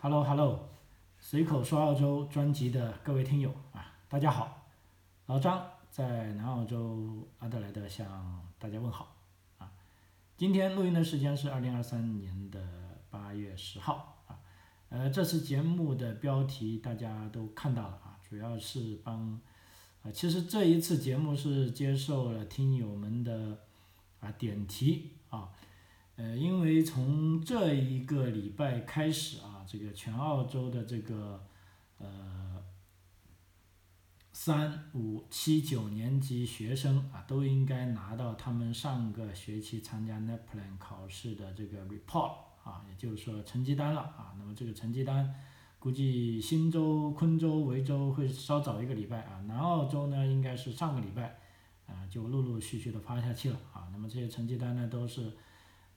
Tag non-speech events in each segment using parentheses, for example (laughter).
Hello Hello，随口说澳洲专辑的各位听友啊，大家好，老张在南澳洲阿德莱德向大家问好啊。今天录音的时间是二零二三年的八月十号啊。呃，这次节目的标题大家都看到了啊，主要是帮啊，其实这一次节目是接受了听友们的啊点题啊。呃，因为从这一个礼拜开始啊，这个全澳洲的这个呃三五七九年级学生啊，都应该拿到他们上个学期参加 NAPLAN 考试的这个 report 啊，也就是说成绩单了啊。那么这个成绩单，估计新州、昆州、维州会稍早一个礼拜啊，南澳洲呢应该是上个礼拜啊就陆陆续续的发下去了啊。那么这些成绩单呢都是。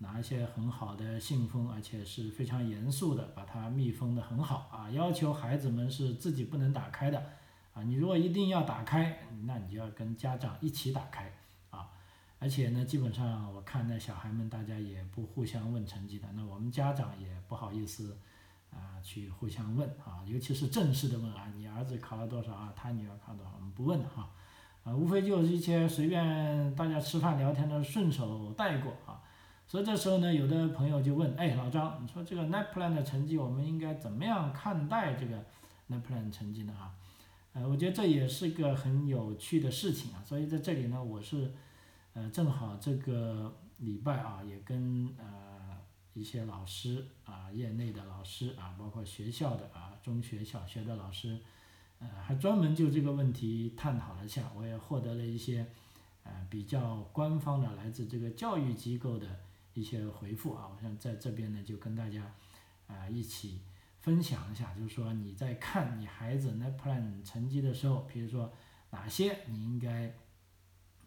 拿一些很好的信封，而且是非常严肃的，把它密封的很好啊，要求孩子们是自己不能打开的啊。你如果一定要打开，那你就要跟家长一起打开啊。而且呢，基本上我看那小孩们大家也不互相问成绩的，那我们家长也不好意思啊去互相问啊，尤其是正式的问啊，你儿子考了多少啊，他女儿考多少，我们不问哈啊，无非就是一些随便大家吃饭聊天的顺手带过啊。所以这时候呢，有的朋友就问，哎，老张，你说这个 NAPLAN 的成绩，我们应该怎么样看待这个 NAPLAN 成绩呢？啊，呃，我觉得这也是个很有趣的事情啊。所以在这里呢，我是，呃，正好这个礼拜啊，也跟呃一些老师啊，业内的老师啊，包括学校的啊，中学、小学的老师，呃，还专门就这个问题探讨了一下，我也获得了一些，呃，比较官方的来自这个教育机构的。一些回复啊，我想在这边呢就跟大家啊一起分享一下，就是说你在看你孩子 NAPLAN 成绩的时候，比如说哪些你应该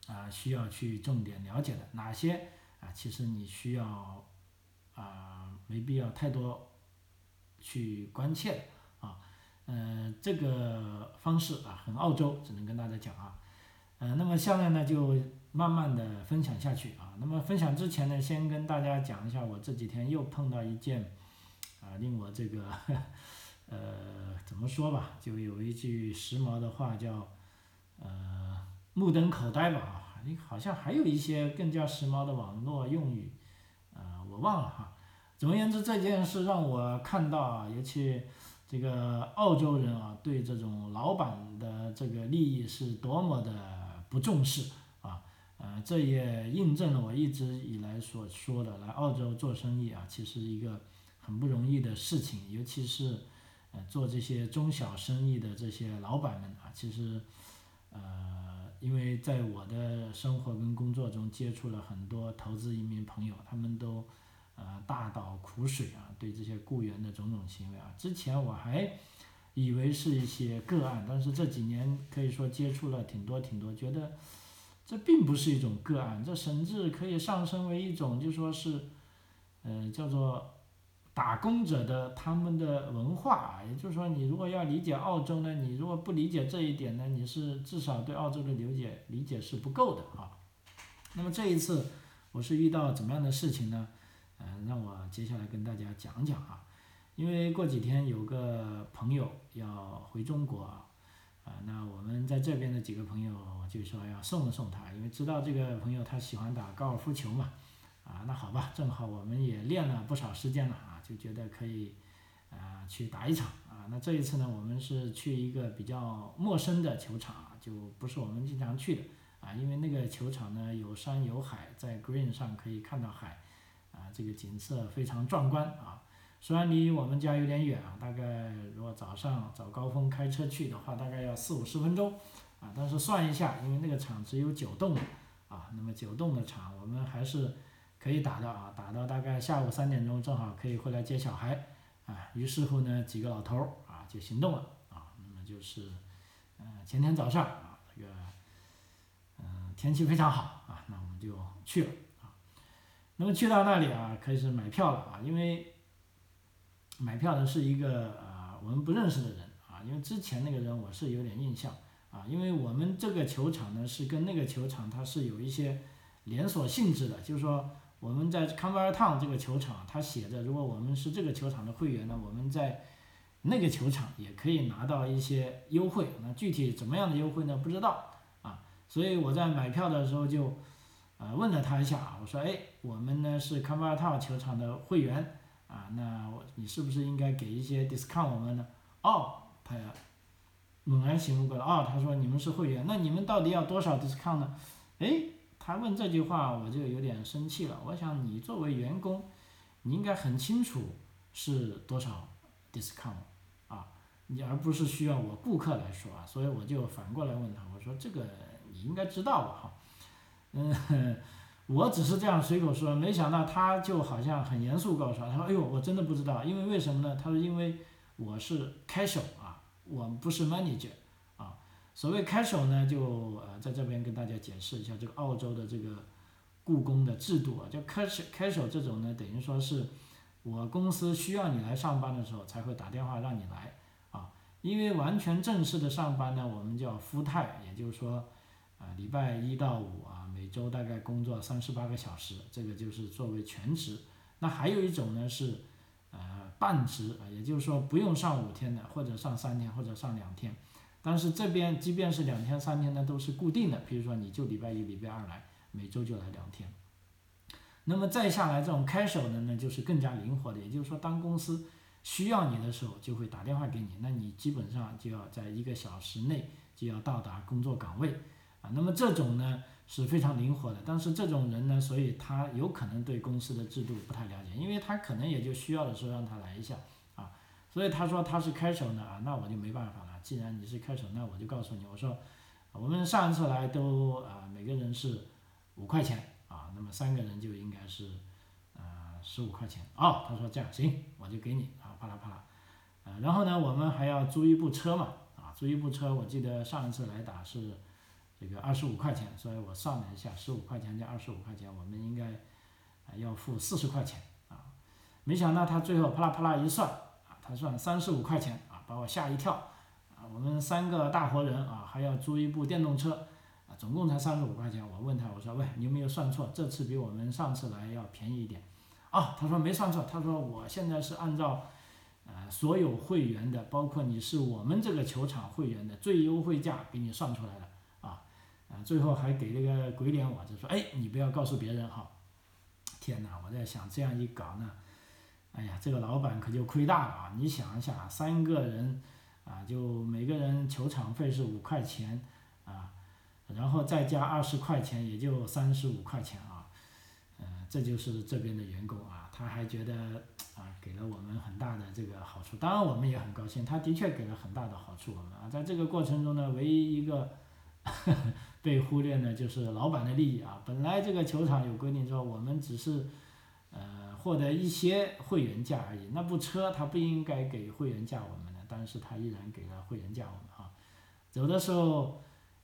啊需要去重点了解的，哪些啊其实你需要啊没必要太多去关切的啊，嗯这个方式啊很澳洲，只能跟大家讲啊，嗯那么下面呢就。慢慢的分享下去啊，那么分享之前呢，先跟大家讲一下，我这几天又碰到一件，啊，令我这个，呃，怎么说吧，就有一句时髦的话叫，呃，目瞪口呆吧啊，好像还有一些更加时髦的网络用语，啊，我忘了哈。总而言之，这件事让我看到啊，尤其这个澳洲人啊，对这种老板的这个利益是多么的不重视。呃，这也印证了我一直以来所说的，来澳洲做生意啊，其实一个很不容易的事情，尤其是呃做这些中小生意的这些老板们啊，其实呃，因为在我的生活跟工作中接触了很多投资移民朋友，他们都呃大倒苦水啊，对这些雇员的种种行为啊，之前我还以为是一些个案，但是这几年可以说接触了挺多挺多，觉得。这并不是一种个案，这甚至可以上升为一种，就说是，呃，叫做打工者的他们的文化啊。也就是说，你如果要理解澳洲呢，你如果不理解这一点呢，你是至少对澳洲的理解理解是不够的啊。那么这一次我是遇到怎么样的事情呢？嗯，让我接下来跟大家讲讲啊。因为过几天有个朋友要回中国啊。啊，那我们在这边的几个朋友就说要送送他，因为知道这个朋友他喜欢打高尔夫球嘛，啊，那好吧，正好我们也练了不少时间了啊，就觉得可以，啊，去打一场啊。那这一次呢，我们是去一个比较陌生的球场，就不是我们经常去的啊，因为那个球场呢有山有海，在 green 上可以看到海，啊，这个景色非常壮观啊。虽然离我们家有点远啊，大概如果早上早高峰开车去的话，大概要四五十分钟，啊，但是算一下，因为那个厂只有九栋，啊，那么九栋的厂我们还是可以打的啊，打到大概下午三点钟，正好可以回来接小孩，啊，于是乎呢，几个老头儿啊就行动了，啊，那么就是，嗯，前天早上啊，这个，嗯，天气非常好啊，那我们就去了，啊，那么去到那里啊，开始买票了啊，因为。买票的是一个呃我们不认识的人啊，因为之前那个人我是有点印象啊，因为我们这个球场呢是跟那个球场它是有一些连锁性质的，就是说我们在康巴尔烫这个球场，它写着，如果我们是这个球场的会员呢，我们在那个球场也可以拿到一些优惠。那具体怎么样的优惠呢？不知道啊。所以我在买票的时候就，呃，问了他一下，我说，哎，我们呢是康巴尔烫球场的会员啊，那我你是不是应该给一些 discount 我们呢？哦，他猛然醒悟过来，哦，他说你们是会员，那你们到底要多少 discount 呢？哎。他问这句话，我就有点生气了。我想你作为员工，你应该很清楚是多少 discount 啊，你而不是需要我顾客来说啊。所以我就反过来问他，我说这个你应该知道吧？哈，嗯，(laughs) 我只是这样随口说，没想到他就好像很严肃告诉他，他说：“哎呦，我真的不知道，因为为什么呢？他说因为我是开手啊，我不是 manager 啊。”所谓开手呢，就呃在这边跟大家解释一下这个澳洲的这个雇工的制度啊，就开手开手这种呢，等于说是我公司需要你来上班的时候才会打电话让你来啊，因为完全正式的上班呢，我们叫 full time，也就是说啊礼拜一到五啊每周大概工作三十八个小时，这个就是作为全职。那还有一种呢是呃半职啊，也就是说不用上五天的，或者上三天，或者上两天。但是这边即便是两天三天呢，都是固定的。比如说你就礼拜一、礼拜二来，每周就来两天。那么再下来这种开手的呢，就是更加灵活的。也就是说，当公司需要你的时候，就会打电话给你，那你基本上就要在一个小时内就要到达工作岗位啊。那么这种呢是非常灵活的。但是这种人呢，所以他有可能对公司的制度不太了解，因为他可能也就需要的时候让他来一下啊。所以他说他是开手呢啊，那我就没办法了。既然你是开手，那我就告诉你，我说，我们上一次来都啊每个人是五块钱啊，那么三个人就应该是呃十五块钱哦。他说这样行，我就给你啊，啪啦啪啦，呃，然后呢，我们还要租一部车嘛啊，租一部车，我记得上一次来打是这个二十五块钱，所以我算了一下，十五块钱加二十五块钱，我们应该要付四十块钱啊，没想到他最后啪啦啪啦一算啊，他算三十五块钱啊，把我吓一跳啊。我们三个大活人啊，还要租一部电动车，啊，总共才三十五块钱。我问他，我说，喂，你有没有算错？这次比我们上次来要便宜一点。啊，他说没算错。他说我现在是按照，呃，所有会员的，包括你是我们这个球场会员的最优惠价给你算出来的。最后还给了个鬼脸，我就说，哎，你不要告诉别人哈。天哪，我在想这样一搞呢，哎呀，这个老板可就亏大了啊！你想一下，三个人。啊，就每个人球场费是五块钱，啊，然后再加二十块钱，也就三十五块钱啊，呃，这就是这边的员工啊，他还觉得啊，给了我们很大的这个好处，当然我们也很高兴，他的确给了很大的好处我们啊，在这个过程中呢，唯一一个被忽略呢，就是老板的利益啊，本来这个球场有规定说我们只是呃获得一些会员价而已，那部车他不应该给会员价我们的。但是他依然给了会员价我们哈，走的时候，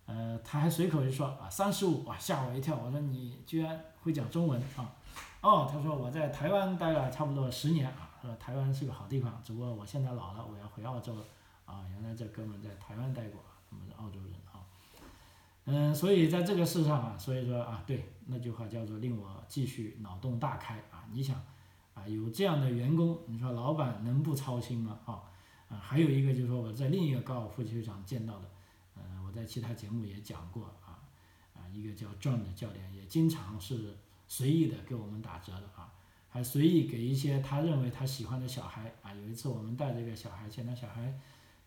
呃，他还随口一说啊，三十五，哇，吓我一跳，我说你居然会讲中文啊？哦，他说我在台湾待了差不多十年啊，说台湾是个好地方，只不过我现在老了，我要回澳洲了啊。原来这哥们在台湾待过，他们是澳洲人。嗯，所以在这个事上啊，所以说啊，对那句话叫做令我继续脑洞大开啊。你想啊，有这样的员工，你说老板能不操心吗？啊？啊，还有一个就是说我在另一个高尔夫球场见到的，呃，我在其他节目也讲过啊，啊，一个叫 John 的教练也经常是随意的给我们打折的啊，还随意给一些他认为他喜欢的小孩啊。有一次我们带着一个小孩去，那小孩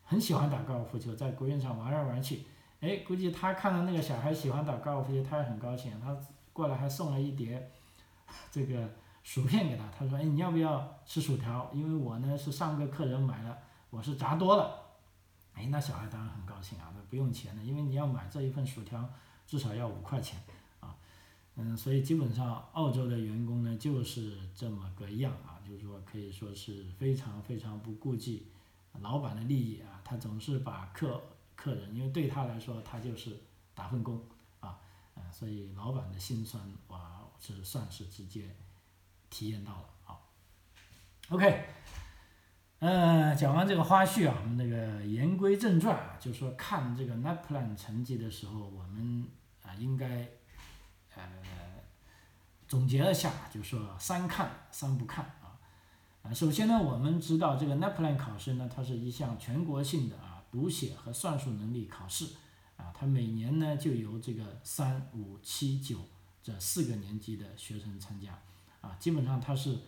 很喜欢打高尔夫球，在国园上玩来玩去，哎，估计他看到那个小孩喜欢打高尔夫球，他也很高兴，他过来还送了一碟这个薯片给他，他说，哎，你要不要吃薯条？因为我呢是上个客人买了。我是炸多了，哎，那小孩当然很高兴啊，那不用钱的，因为你要买这一份薯条，至少要五块钱，啊，嗯，所以基本上澳洲的员工呢就是这么个样啊，就是说可以说是非常非常不顾及老板的利益啊，他总是把客客人，因为对他来说他就是打份工啊，啊，所以老板的心酸哇是算是直接体验到了啊，OK。嗯，讲完这个花絮啊，我们那个言归正传啊，就说看这个 NAPLAN 成绩的时候，我们啊应该呃总结了下，就说三看三不看啊。啊，首先呢，我们知道这个 NAPLAN 考试呢，它是一项全国性的啊读写和算术能力考试啊，它每年呢就由这个三五七九这四个年级的学生参加啊，基本上它是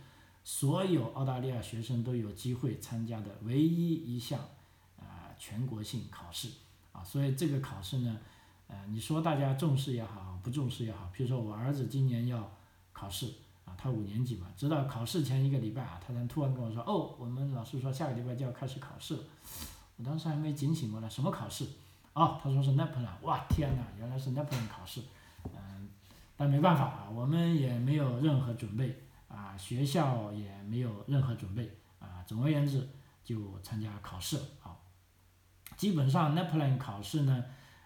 所有澳大利亚学生都有机会参加的唯一一项啊全国性考试啊，所以这个考试呢，呃，你说大家重视也好，不重视也好，比如说我儿子今年要。考试啊，他五年级嘛，直到考试前一个礼拜啊，他才突然跟我说，哦，我们老师说下个礼拜就要开始考试了。我当时还没警醒过来，什么考试？哦，他说是 NAPLAN，哇，天哪，原来是 NAPLAN 考试。嗯，但没办法啊，我们也没有任何准备啊，学校也没有任何准备啊，总而言之就参加考试啊。基本上 NAPLAN 考试呢，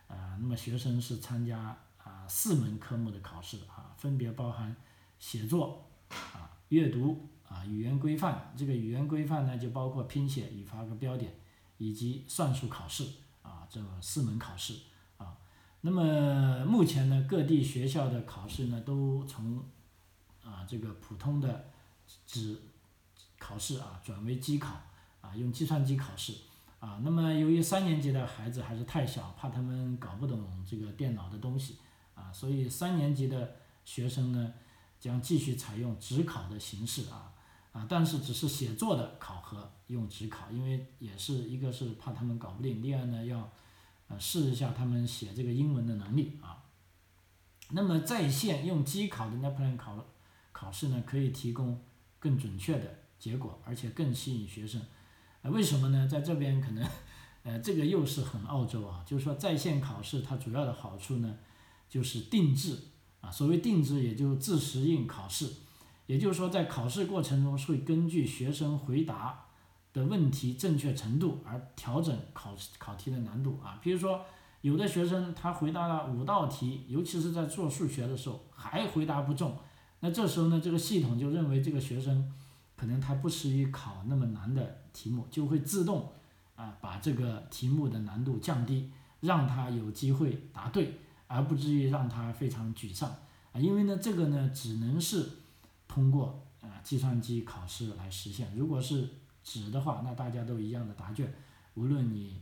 啊，那么学生是参加啊四门科目的考试啊，分别包含。写作啊，阅读啊，语言规范。这个语言规范呢，就包括拼写、语法和标点，以及算术考试啊，这四门考试啊。那么目前呢，各地学校的考试呢，都从啊这个普通的纸考试啊，转为机考啊，用计算机考试啊。那么由于三年级的孩子还是太小，怕他们搞不懂这个电脑的东西啊，所以三年级的学生呢。将继续采用职考的形式啊啊，但是只是写作的考核用纸考，因为也是一个是怕他们搞不定，第二呢要呃试一下他们写这个英文的能力啊。那么在线用机考的 NAPLAN 考考试呢，可以提供更准确的结果，而且更吸引学生。呃，为什么呢？在这边可能呃这个又是很澳洲啊，就是说在线考试它主要的好处呢，就是定制。啊，所谓定制，也就自适应考试，也就是说，在考试过程中会根据学生回答的问题正确程度而调整考考题的难度啊。比如说，有的学生他回答了五道题，尤其是在做数学的时候还回答不中，那这时候呢，这个系统就认为这个学生可能他不适宜考那么难的题目，就会自动啊把这个题目的难度降低，让他有机会答对。而不至于让他非常沮丧啊，因为呢，这个呢只能是通过啊计算机考试来实现。如果是纸的话，那大家都一样的答卷，无论你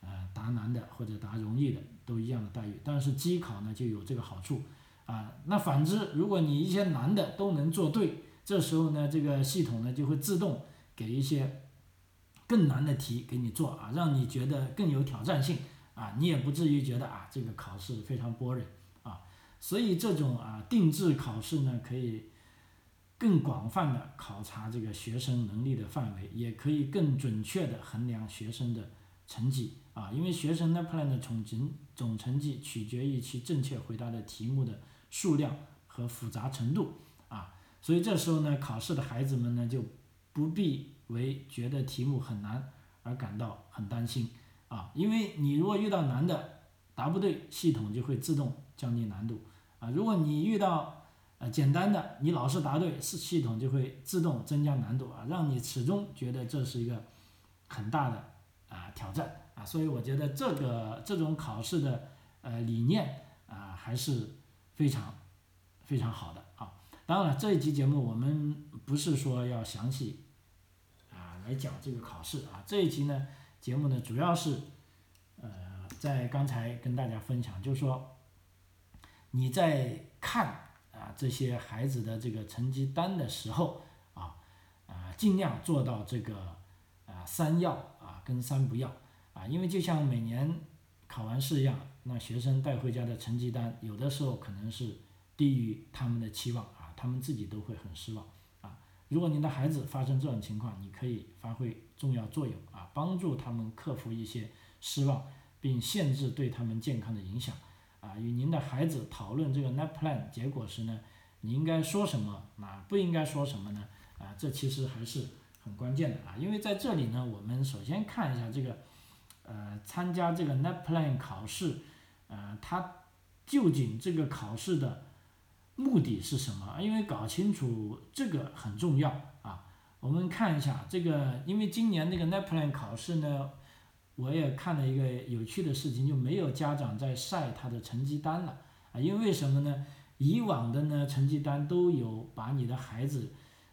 呃答难的或者答容易的，都一样的待遇。但是机考呢就有这个好处啊。那反之，如果你一些难的都能做对，这时候呢这个系统呢就会自动给一些更难的题给你做啊，让你觉得更有挑战性。啊，你也不至于觉得啊，这个考试非常 boring 啊，所以这种啊定制考试呢，可以更广泛的考察这个学生能力的范围，也可以更准确的衡量学生的成绩啊，因为学生 NAPLAN 的总成总成绩取决于其正确回答的题目的数量和复杂程度啊，所以这时候呢，考试的孩子们呢就不必为觉得题目很难而感到很担心。啊，因为你如果遇到难的答不对，系统就会自动降低难度啊。如果你遇到呃简单的，你老是答对，是系统就会自动增加难度啊，让你始终觉得这是一个很大的啊挑战啊。所以我觉得这个这种考试的呃理念啊还是非常非常好的啊。当然了，这一期节目我们不是说要详细啊来讲这个考试啊，这一集呢。节目呢，主要是，呃，在刚才跟大家分享，就是说，你在看啊这些孩子的这个成绩单的时候，啊，啊，尽量做到这个啊三要啊跟三不要啊，因为就像每年考完试一样，那学生带回家的成绩单，有的时候可能是低于他们的期望啊，他们自己都会很失望啊。如果您的孩子发生这种情况，你可以发挥重要作用啊，帮助他们克服一些失望，并限制对他们健康的影响啊。与您的孩子讨论这个 NAPLAN 结果时呢，你应该说什么啊？不应该说什么呢？啊，这其实还是很关键的啊。因为在这里呢，我们首先看一下这个，呃，参加这个 NAPLAN 考试，呃，它究竟这个考试的。目的是什么？因为搞清楚这个很重要啊。我们看一下这个，因为今年那个 NAPLAN 考试呢，我也看了一个有趣的事情，就没有家长在晒他的成绩单了啊。因为什么呢？以往的呢成绩单都有把你的孩子，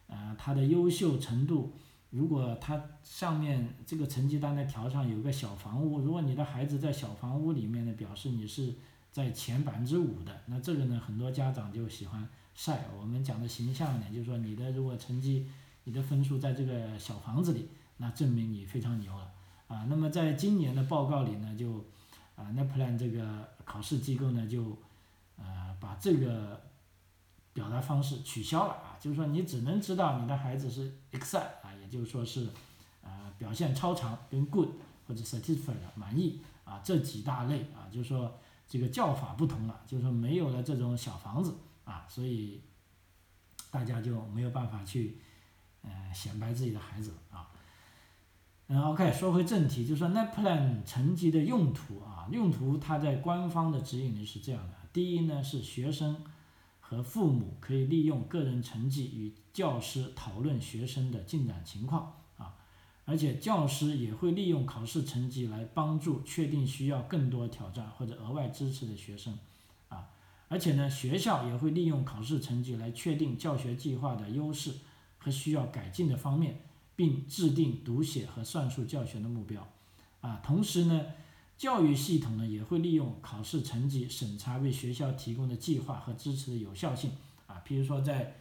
呃他的优秀程度，如果他上面这个成绩单的条上有个小房屋，如果你的孩子在小房屋里面呢，表示你是在前百分之五的，那这个呢很多家长就喜欢晒。我们讲的形象一点，就是说你的如果成绩，你的分数在这个小房子里，那证明你非常牛了啊。那么在今年的报告里呢，就啊 NAPLAN 这个考试机构呢就。呃，把这个表达方式取消了啊，就是说你只能知道你的孩子是 excel 啊，也就是说是呃表现超常跟 good 或者 satisfied 满意啊这几大类啊，就是说这个叫法不同了，就是说没有了这种小房子啊，所以大家就没有办法去呃显摆自己的孩子啊。嗯，OK，说回正题，就是说 NAPLAN 成绩的用途啊，用途它在官方的指引里是这样的。第一呢是学生和父母可以利用个人成绩与教师讨论学生的进展情况啊，而且教师也会利用考试成绩来帮助确定需要更多挑战或者额外支持的学生啊，而且呢学校也会利用考试成绩来确定教学计划的优势和需要改进的方面，并制定读写和算术教学的目标啊，同时呢。教育系统呢也会利用考试成绩审查为学校提供的计划和支持的有效性啊，比如说在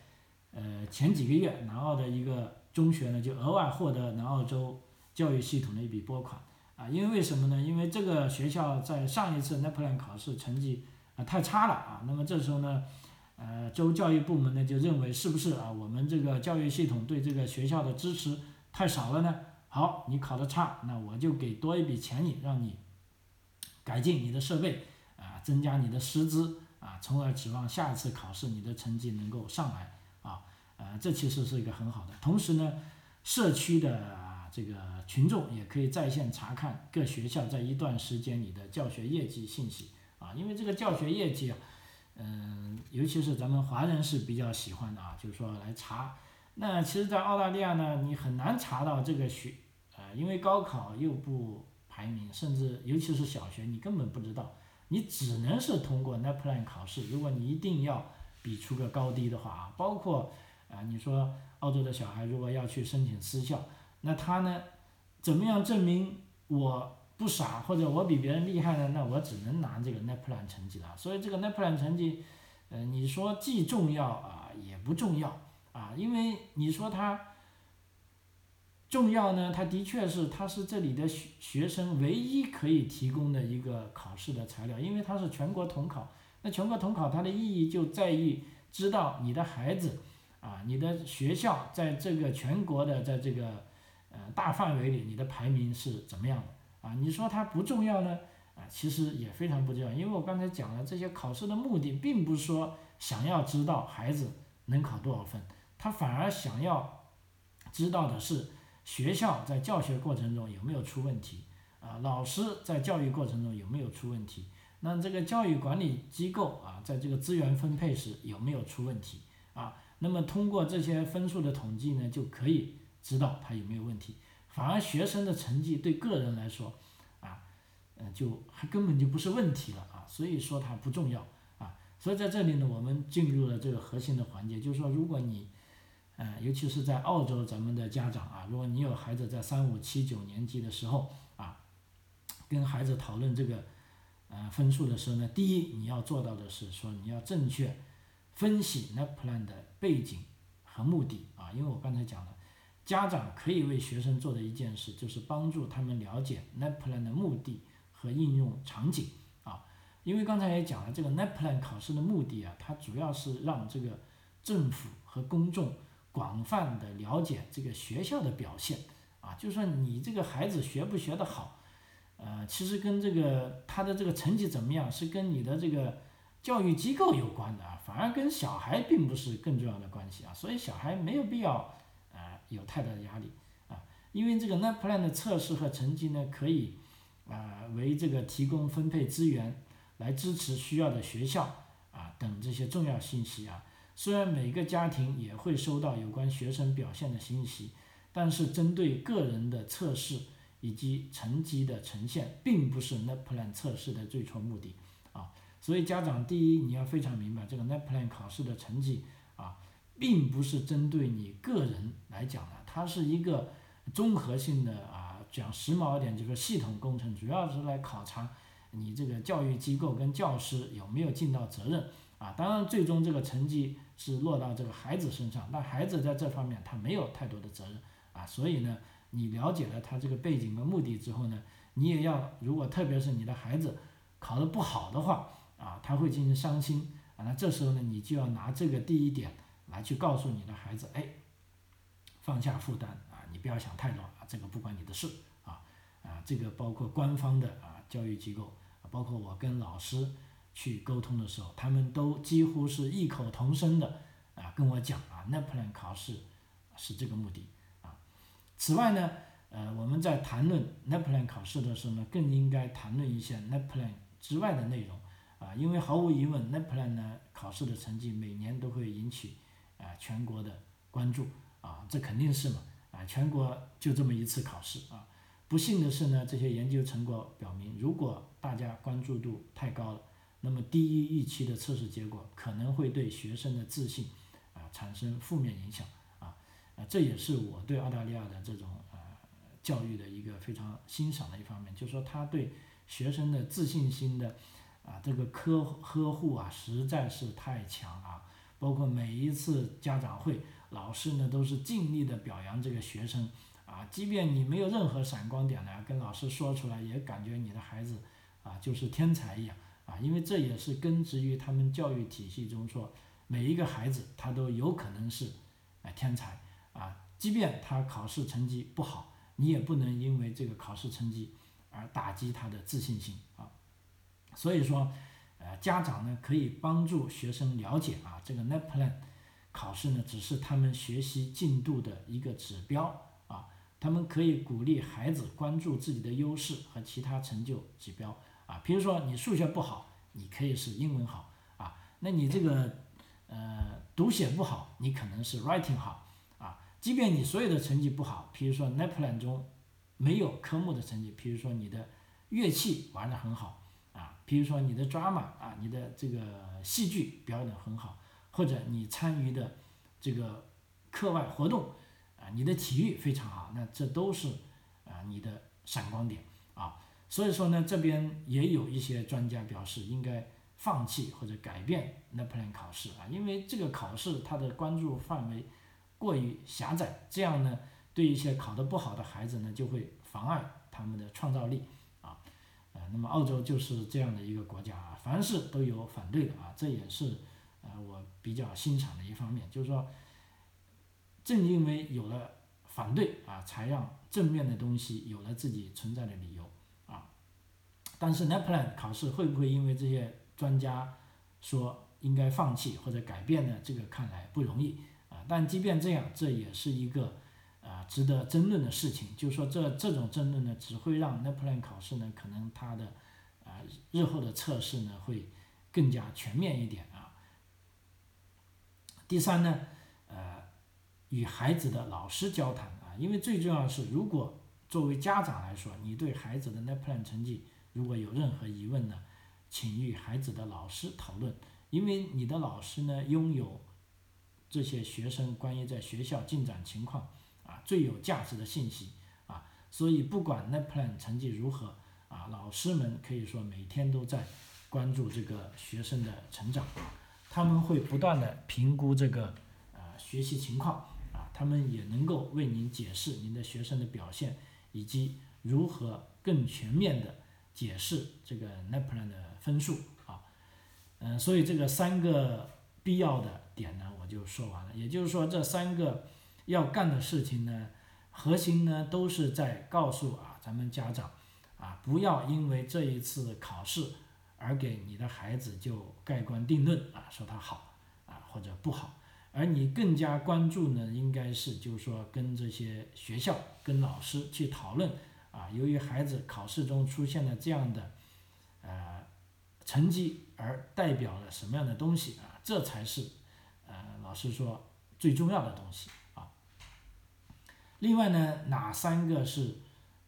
呃前几个月南澳的一个中学呢就额外获得南澳州教育系统的一笔拨款啊，因为为什么呢？因为这个学校在上一次 NAPLAN 考试成绩啊太差了啊，那么这时候呢，呃州教育部门呢就认为是不是啊我们这个教育系统对这个学校的支持太少了呢？好，你考得差，那我就给多一笔钱你，让你。改进你的设备啊，增加你的师资啊，从而指望下一次考试你的成绩能够上来啊，呃，这其实是一个很好的。同时呢，社区的这个群众也可以在线查看各学校在一段时间里的教学业绩信息啊，因为这个教学业绩啊，嗯，尤其是咱们华人是比较喜欢的啊，就是说来查。那其实，在澳大利亚呢，你很难查到这个学，呃，因为高考又不。排名，甚至尤其是小学，你根本不知道，你只能是通过 NAPLAN 考试。如果你一定要比出个高低的话啊，包括啊，你说澳洲的小孩如果要去申请私校，那他呢，怎么样证明我不傻或者我比别人厉害呢？那我只能拿这个 NAPLAN 成绩了。所以这个 NAPLAN 成绩，呃，你说既重要啊，也不重要啊，因为你说他。重要呢，它的确是，它是这里的学学生唯一可以提供的一个考试的材料，因为它是全国统考。那全国统考它的意义就在于知道你的孩子，啊，你的学校在这个全国的在这个呃大范围里，你的排名是怎么样的啊？你说它不重要呢？啊，其实也非常不重要，因为我刚才讲了，这些考试的目的并不是说想要知道孩子能考多少分，他反而想要知道的是。学校在教学过程中有没有出问题？啊，老师在教育过程中有没有出问题？那这个教育管理机构啊，在这个资源分配时有没有出问题？啊，那么通过这些分数的统计呢，就可以知道他有没有问题。反而学生的成绩对个人来说，啊，嗯，就还根本就不是问题了啊，所以说它不重要啊。所以在这里呢，我们进入了这个核心的环节，就是说，如果你呃，尤其是在澳洲，咱们的家长啊，如果你有孩子在三五七九年级的时候啊，跟孩子讨论这个呃分数的时候呢，第一你要做到的是说你要正确分析 NAPLAN 的背景和目的啊，因为我刚才讲了，家长可以为学生做的一件事就是帮助他们了解 NAPLAN 的目的和应用场景啊，因为刚才也讲了，这个 NAPLAN 考试的目的啊，它主要是让这个政府和公众。广泛的了解这个学校的表现，啊，就说你这个孩子学不学得好，呃，其实跟这个他的这个成绩怎么样是跟你的这个教育机构有关的啊，反而跟小孩并不是更重要的关系啊，所以小孩没有必要有太大的压力啊，因为这个 NAPLAN 的测试和成绩呢，可以啊为这个提供分配资源来支持需要的学校啊等这些重要信息啊。虽然每个家庭也会收到有关学生表现的信息，但是针对个人的测试以及成绩的呈现，并不是 NAPLAN 测试的最初目的啊。所以家长第一你要非常明白，这个 NAPLAN 考试的成绩，并不是针对你个人来讲的，它是一个综合性的啊，讲时髦一点就是系统工程，主要是来考察你这个教育机构跟教师有没有尽到责任啊。当然，最终这个成绩是落到这个孩子身上，但孩子在这方面他没有太多的责任啊。所以呢，你了解了他这个背景跟目的之后呢，你也要如果特别是你的孩子考得不好的话。啊，他会进行伤心啊，那这时候呢，你就要拿这个第一点来去告诉你的孩子，哎，放下负担啊，你不要想太多啊，这个不关你的事啊，啊，这个包括官方的啊教育机构，包括我跟老师去沟通的时候，他们都几乎是异口同声的啊跟我讲啊，NAPLAN 考试是这个目的啊。此外呢，呃，我们在谈论 NAPLAN 考试的时候呢，更应该谈论一些 NAPLAN 之外的内容。啊，因为毫无疑问，NAPLAN 呢考试的成绩每年都会引起啊全国的关注啊，这肯定是嘛啊，全国就这么一次考试啊。不幸的是呢，这些研究成果表明，如果大家关注度太高了，那么低于预期的测试结果可能会对学生的自信啊产生负面影响啊啊，这也是我对澳大利亚的这种呃教育的一个非常欣赏的一方面，就是说他对学生的自信心的。啊，这个科呵护啊，实在是太强啊！包括每一次家长会，老师呢都是尽力的表扬这个学生啊，即便你没有任何闪光点呢，跟老师说出来，也感觉你的孩子啊就是天才一样啊！因为这也是根植于他们教育体系中说，每一个孩子他都有可能是哎天才啊，即便他考试成绩不好，你也不能因为这个考试成绩而打击他的自信心啊！所以说，呃，家长呢可以帮助学生了解啊，这个 NAPLAN 考试呢只是他们学习进度的一个指标啊，他们可以鼓励孩子关注自己的优势和其他成就指标啊，比如说你数学不好，你可以是英文好啊，那你这个呃读写不好，你可能是 writing 好啊，即便你所有的成绩不好，比如说 NAPLAN 中没有科目的成绩，比如说你的乐器玩得很好。比如说你的 drama 啊，你的这个戏剧表演的很好，或者你参与的这个课外活动啊，你的体育非常好，那这都是啊你的闪光点啊。所以说呢，这边也有一些专家表示应该放弃或者改变 NAPLAN 考试啊，因为这个考试它的关注范围过于狭窄，这样呢对一些考得不好的孩子呢就会妨碍他们的创造力。呃，那么澳洲就是这样的一个国家啊，凡事都有反对的啊，这也是呃我比较欣赏的一方面，就是说，正因为有了反对啊，才让正面的东西有了自己存在的理由啊。但是 NAPLAN 考试会不会因为这些专家说应该放弃或者改变呢？这个看来不容易啊。但即便这样，这也是一个。啊，值得争论的事情，就是说这这种争论呢，只会让 NAPLAN 考试呢，可能它的啊日后的测试呢会更加全面一点啊。第三呢，呃，与孩子的老师交谈啊，因为最重要的是，如果作为家长来说，你对孩子的 NAPLAN 成绩如果有任何疑问呢，请与孩子的老师讨论，因为你的老师呢拥有这些学生关于在学校进展情况。最有价值的信息啊，所以不管 NAPLAN 成绩如何啊，老师们可以说每天都在关注这个学生的成长，他们会不断的评估这个啊学习情况啊，他们也能够为您解释您的学生的表现，以及如何更全面的解释这个 NAPLAN 的分数啊，嗯，所以这个三个必要的点呢，我就说完了，也就是说这三个。要干的事情呢，核心呢都是在告诉啊咱们家长，啊不要因为这一次考试而给你的孩子就盖棺定论啊说他好啊或者不好，而你更加关注呢应该是就是说跟这些学校跟老师去讨论啊由于孩子考试中出现了这样的呃成绩而代表了什么样的东西啊这才是呃老师说最重要的东西。另外呢，哪三个是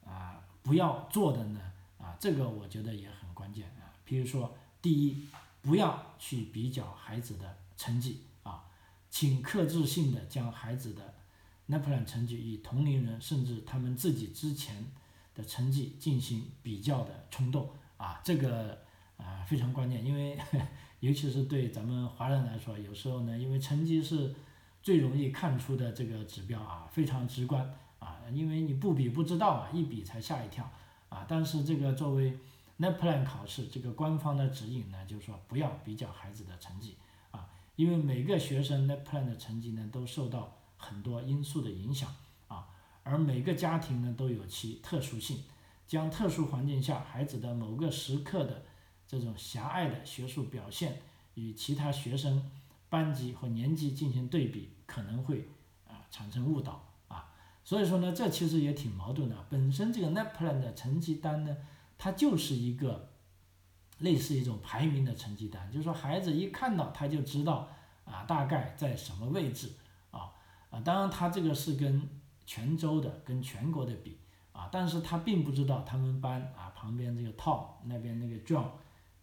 啊不要做的呢？啊，这个我觉得也很关键啊。比如说，第一不要去比较孩子的成绩啊，请克制性的将孩子的 NAPLAN 成绩与同龄人甚至他们自己之前的成绩进行比较的冲动啊，这个啊非常关键，因为 (laughs) 尤其是对咱们华人来说，有时候呢，因为成绩是最容易看出的这个指标啊，非常直观啊，因为你不比不知道嘛，一比才吓一跳啊，但是这个作为 NAPLAN 考试这个官方的指引呢，就是说不要比较孩子的成绩啊，因为每个学生 NAPLAN 的成绩呢都受到很多因素的影响啊，而每个家庭呢都有其特殊性，将特殊环境下孩子的某个时刻的这种狭隘的学术表现与其他学生班级和年级进行对比，可能会啊产生误导啊，所以说呢，这其实也挺矛盾的，本身这个 NAPLAN 的成绩单呢。它就是一个类似一种排名的成绩单，就是说孩子一看到他就知道啊大概在什么位置啊啊，当然他这个是跟全州的、跟全国的比啊，但是他并不知道他们班啊旁边这个 Tom 那边那个 John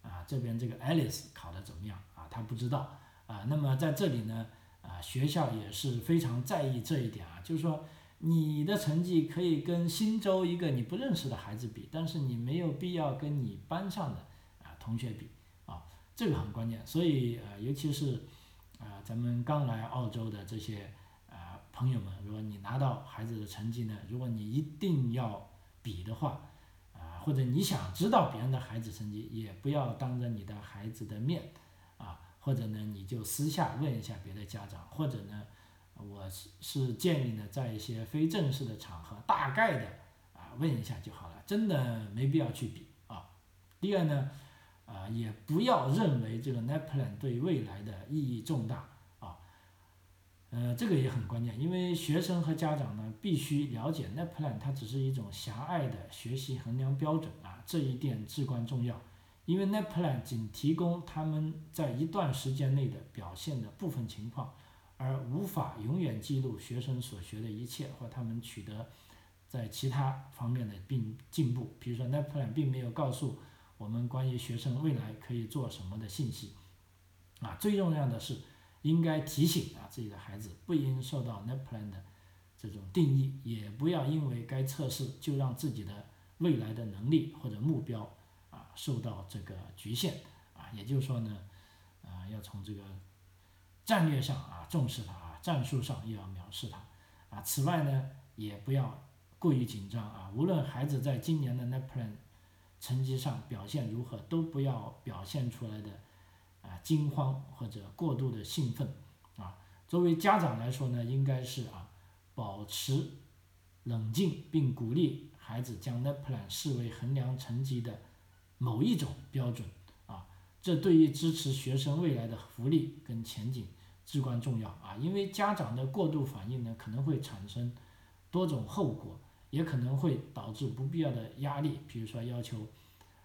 啊这边这个 Alice 考的怎么样啊，他不知道啊，那么在这里呢啊学校也是非常在意这一点啊，就是说。你的成绩可以跟新州一个你不认识的孩子比，但是你没有必要跟你班上的啊同学比啊，这个很关键。所以呃，尤其是啊咱们刚来澳洲的这些啊朋友们，如果你拿到孩子的成绩呢，如果你一定要比的话啊，或者你想知道别人的孩子成绩，也不要当着你的孩子的面，或者呢你就私下问一下别的家长，或者呢。我是是建议呢，在一些非正式的场合，大概的啊问一下就好了，真的没必要去比啊。第二呢，啊也不要认为这个 NAPLAN 对未来的意义重大啊，呃这个也很关键，因为学生和家长呢必须了解 NAPLAN 它只是一种狭隘的学习衡量标准啊，这一点至关重要，因为 NAPLAN 仅提供他们在一段时间内的表现的部分情况。而无法永远记录学生所学的一切或他们取得在其他方面的并进步。比如说，NAPLAN 并没有告诉我们关于学生未来可以做什么的信息。啊，最重要的是应该提醒啊自己的孩子不应受到 NAPLAN 的这种定义，也不要因为该测试就让自己的未来的能力或者目标受到这个局限。啊，也就是说呢，啊要从这个。战略上啊重视它啊，战术上又要藐视它啊。此外呢，也不要过于紧张啊。无论孩子在今年的 NAPLAN 成绩上表现如何，都不要表现出来的啊惊慌或者过度的兴奋啊。作为家长来说呢，应该是啊保持冷静，并鼓励孩子将 NAPLAN 视为衡量成绩的某一种标准啊。这对于支持学生未来的福利跟前景至关重要啊！因为家长的过度反应呢，可能会产生多种后果，也可能会导致不必要的压力。比如说，要求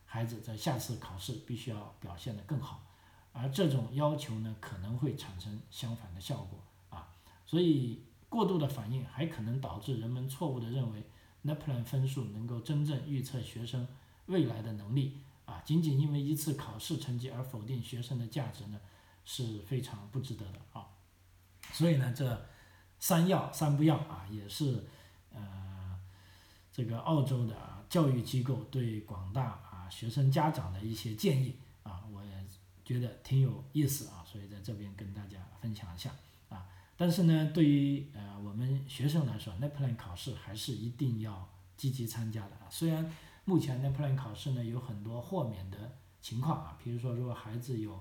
孩子在下次考试必须要表现得更好，而这种要求呢，可能会产生相反的效果啊！所以，过度的反应还可能导致人们错误地认为 NAPLAN 分数能够真正预测学生未来的能力。啊，仅仅因为一次考试成绩而否定学生的价值呢，是非常不值得的啊。所以呢，这三要三不要啊，也是呃这个澳洲的啊教育机构对广大啊学生家长的一些建议啊，我也觉得挺有意思啊，所以在这边跟大家分享一下啊。但是呢，对于呃我们学生来说，NAPLAN 考试还是一定要积极参加的啊，虽然。目前的 Plan 考试呢，有很多豁免的情况啊，比如说如果孩子有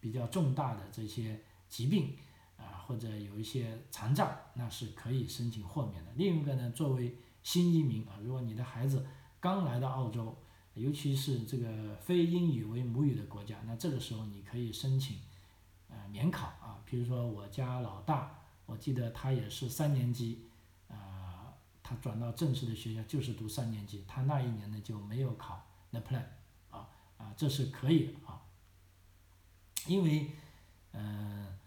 比较重大的这些疾病啊，或者有一些残障，那是可以申请豁免的。另一个呢，作为新移民啊，如果你的孩子刚来到澳洲，尤其是这个非英语为母语的国家，那这个时候你可以申请呃免考啊。比如说我家老大，我记得他也是三年级。他转到正式的学校就是读三年级，他那一年呢就没有考 NAPLAN，啊啊，这是可以的啊，因为嗯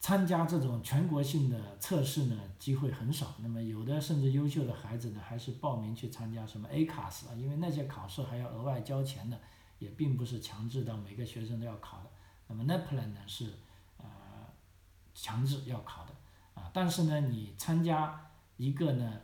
参加这种全国性的测试呢机会很少，那么有的甚至优秀的孩子呢还是报名去参加什么 A CAS 啊，因为那些考试还要额外交钱的，也并不是强制到每个学生都要考的。那么 NAPLAN 呢是呃强制要考的啊，但是呢你参加一个呢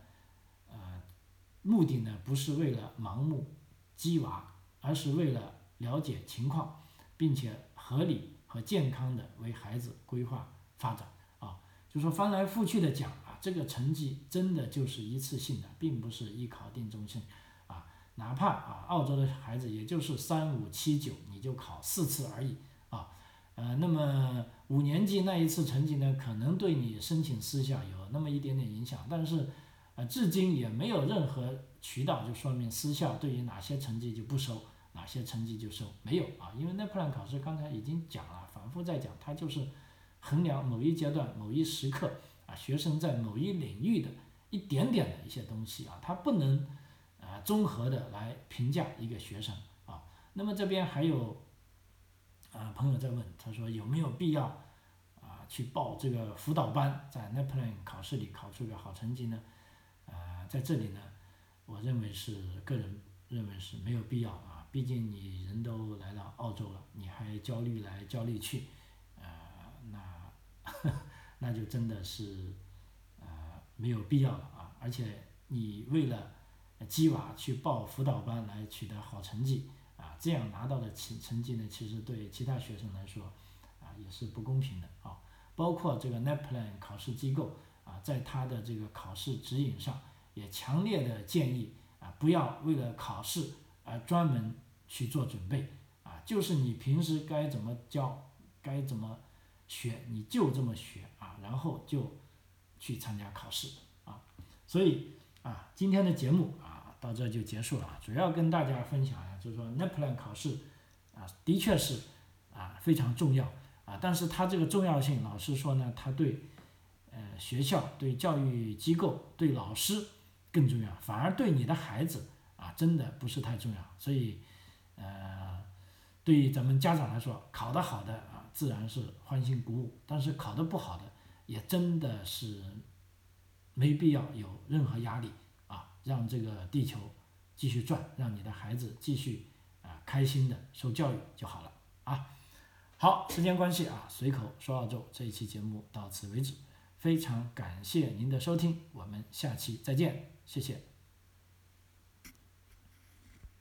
目的呢不是为了盲目激娃，而是为了了解情况，并且合理和健康的为孩子规划发展啊，就说翻来覆去的讲啊，这个成绩真的就是一次性的，并不是一考定终身啊。哪怕啊，澳洲的孩子也就是三五七九，你就考四次而已啊，呃，那么五年级那一次成绩呢，可能对你申请私校有那么一点点影响，但是，啊，至今也没有任何渠道就说明私校对于哪些成绩就不收，哪些成绩就收，没有啊，因为那 plan 考试刚才已经讲了，反复在讲，它就是衡量某一阶段某一时刻啊学生在某一领域的一点点的一些东西啊，它不能。啊，综合的来评价一个学生啊。那么这边还有啊朋友在问，他说有没有必要啊去报这个辅导班，在 NAPLAN 考试里考出个好成绩呢？在这里呢，我认为是个人认为是没有必要啊。毕竟你人都来到澳洲了，你还焦虑来焦虑去，啊，那 (laughs) 那就真的是啊没有必要了啊。而且你为了鸡娃去报辅导班来取得好成绩啊，这样拿到的成成绩呢，其实对其他学生来说啊也是不公平的啊。包括这个 NAPLAN 考试机构啊，在他的这个考试指引上也强烈的建议啊，不要为了考试而专门去做准备啊，就是你平时该怎么教，该怎么学，你就这么学啊，然后就去参加考试啊。所以啊，今天的节目啊。到这就结束了，主要跟大家分享呀，就是说 NAPLAN 考试啊，的确是啊非常重要啊，但是它这个重要性，老师说呢，它对呃学校、对教育机构、对老师更重要，反而对你的孩子啊真的不是太重要。所以呃，对于咱们家长来说，考得好的啊自然是欢欣鼓舞，但是考得不好的也真的是没必要有任何压力啊。让这个地球继续转，让你的孩子继续啊开心的受教育就好了啊。好，时间关系啊，随口说澳洲这一期节目到此为止，非常感谢您的收听，我们下期再见，谢谢。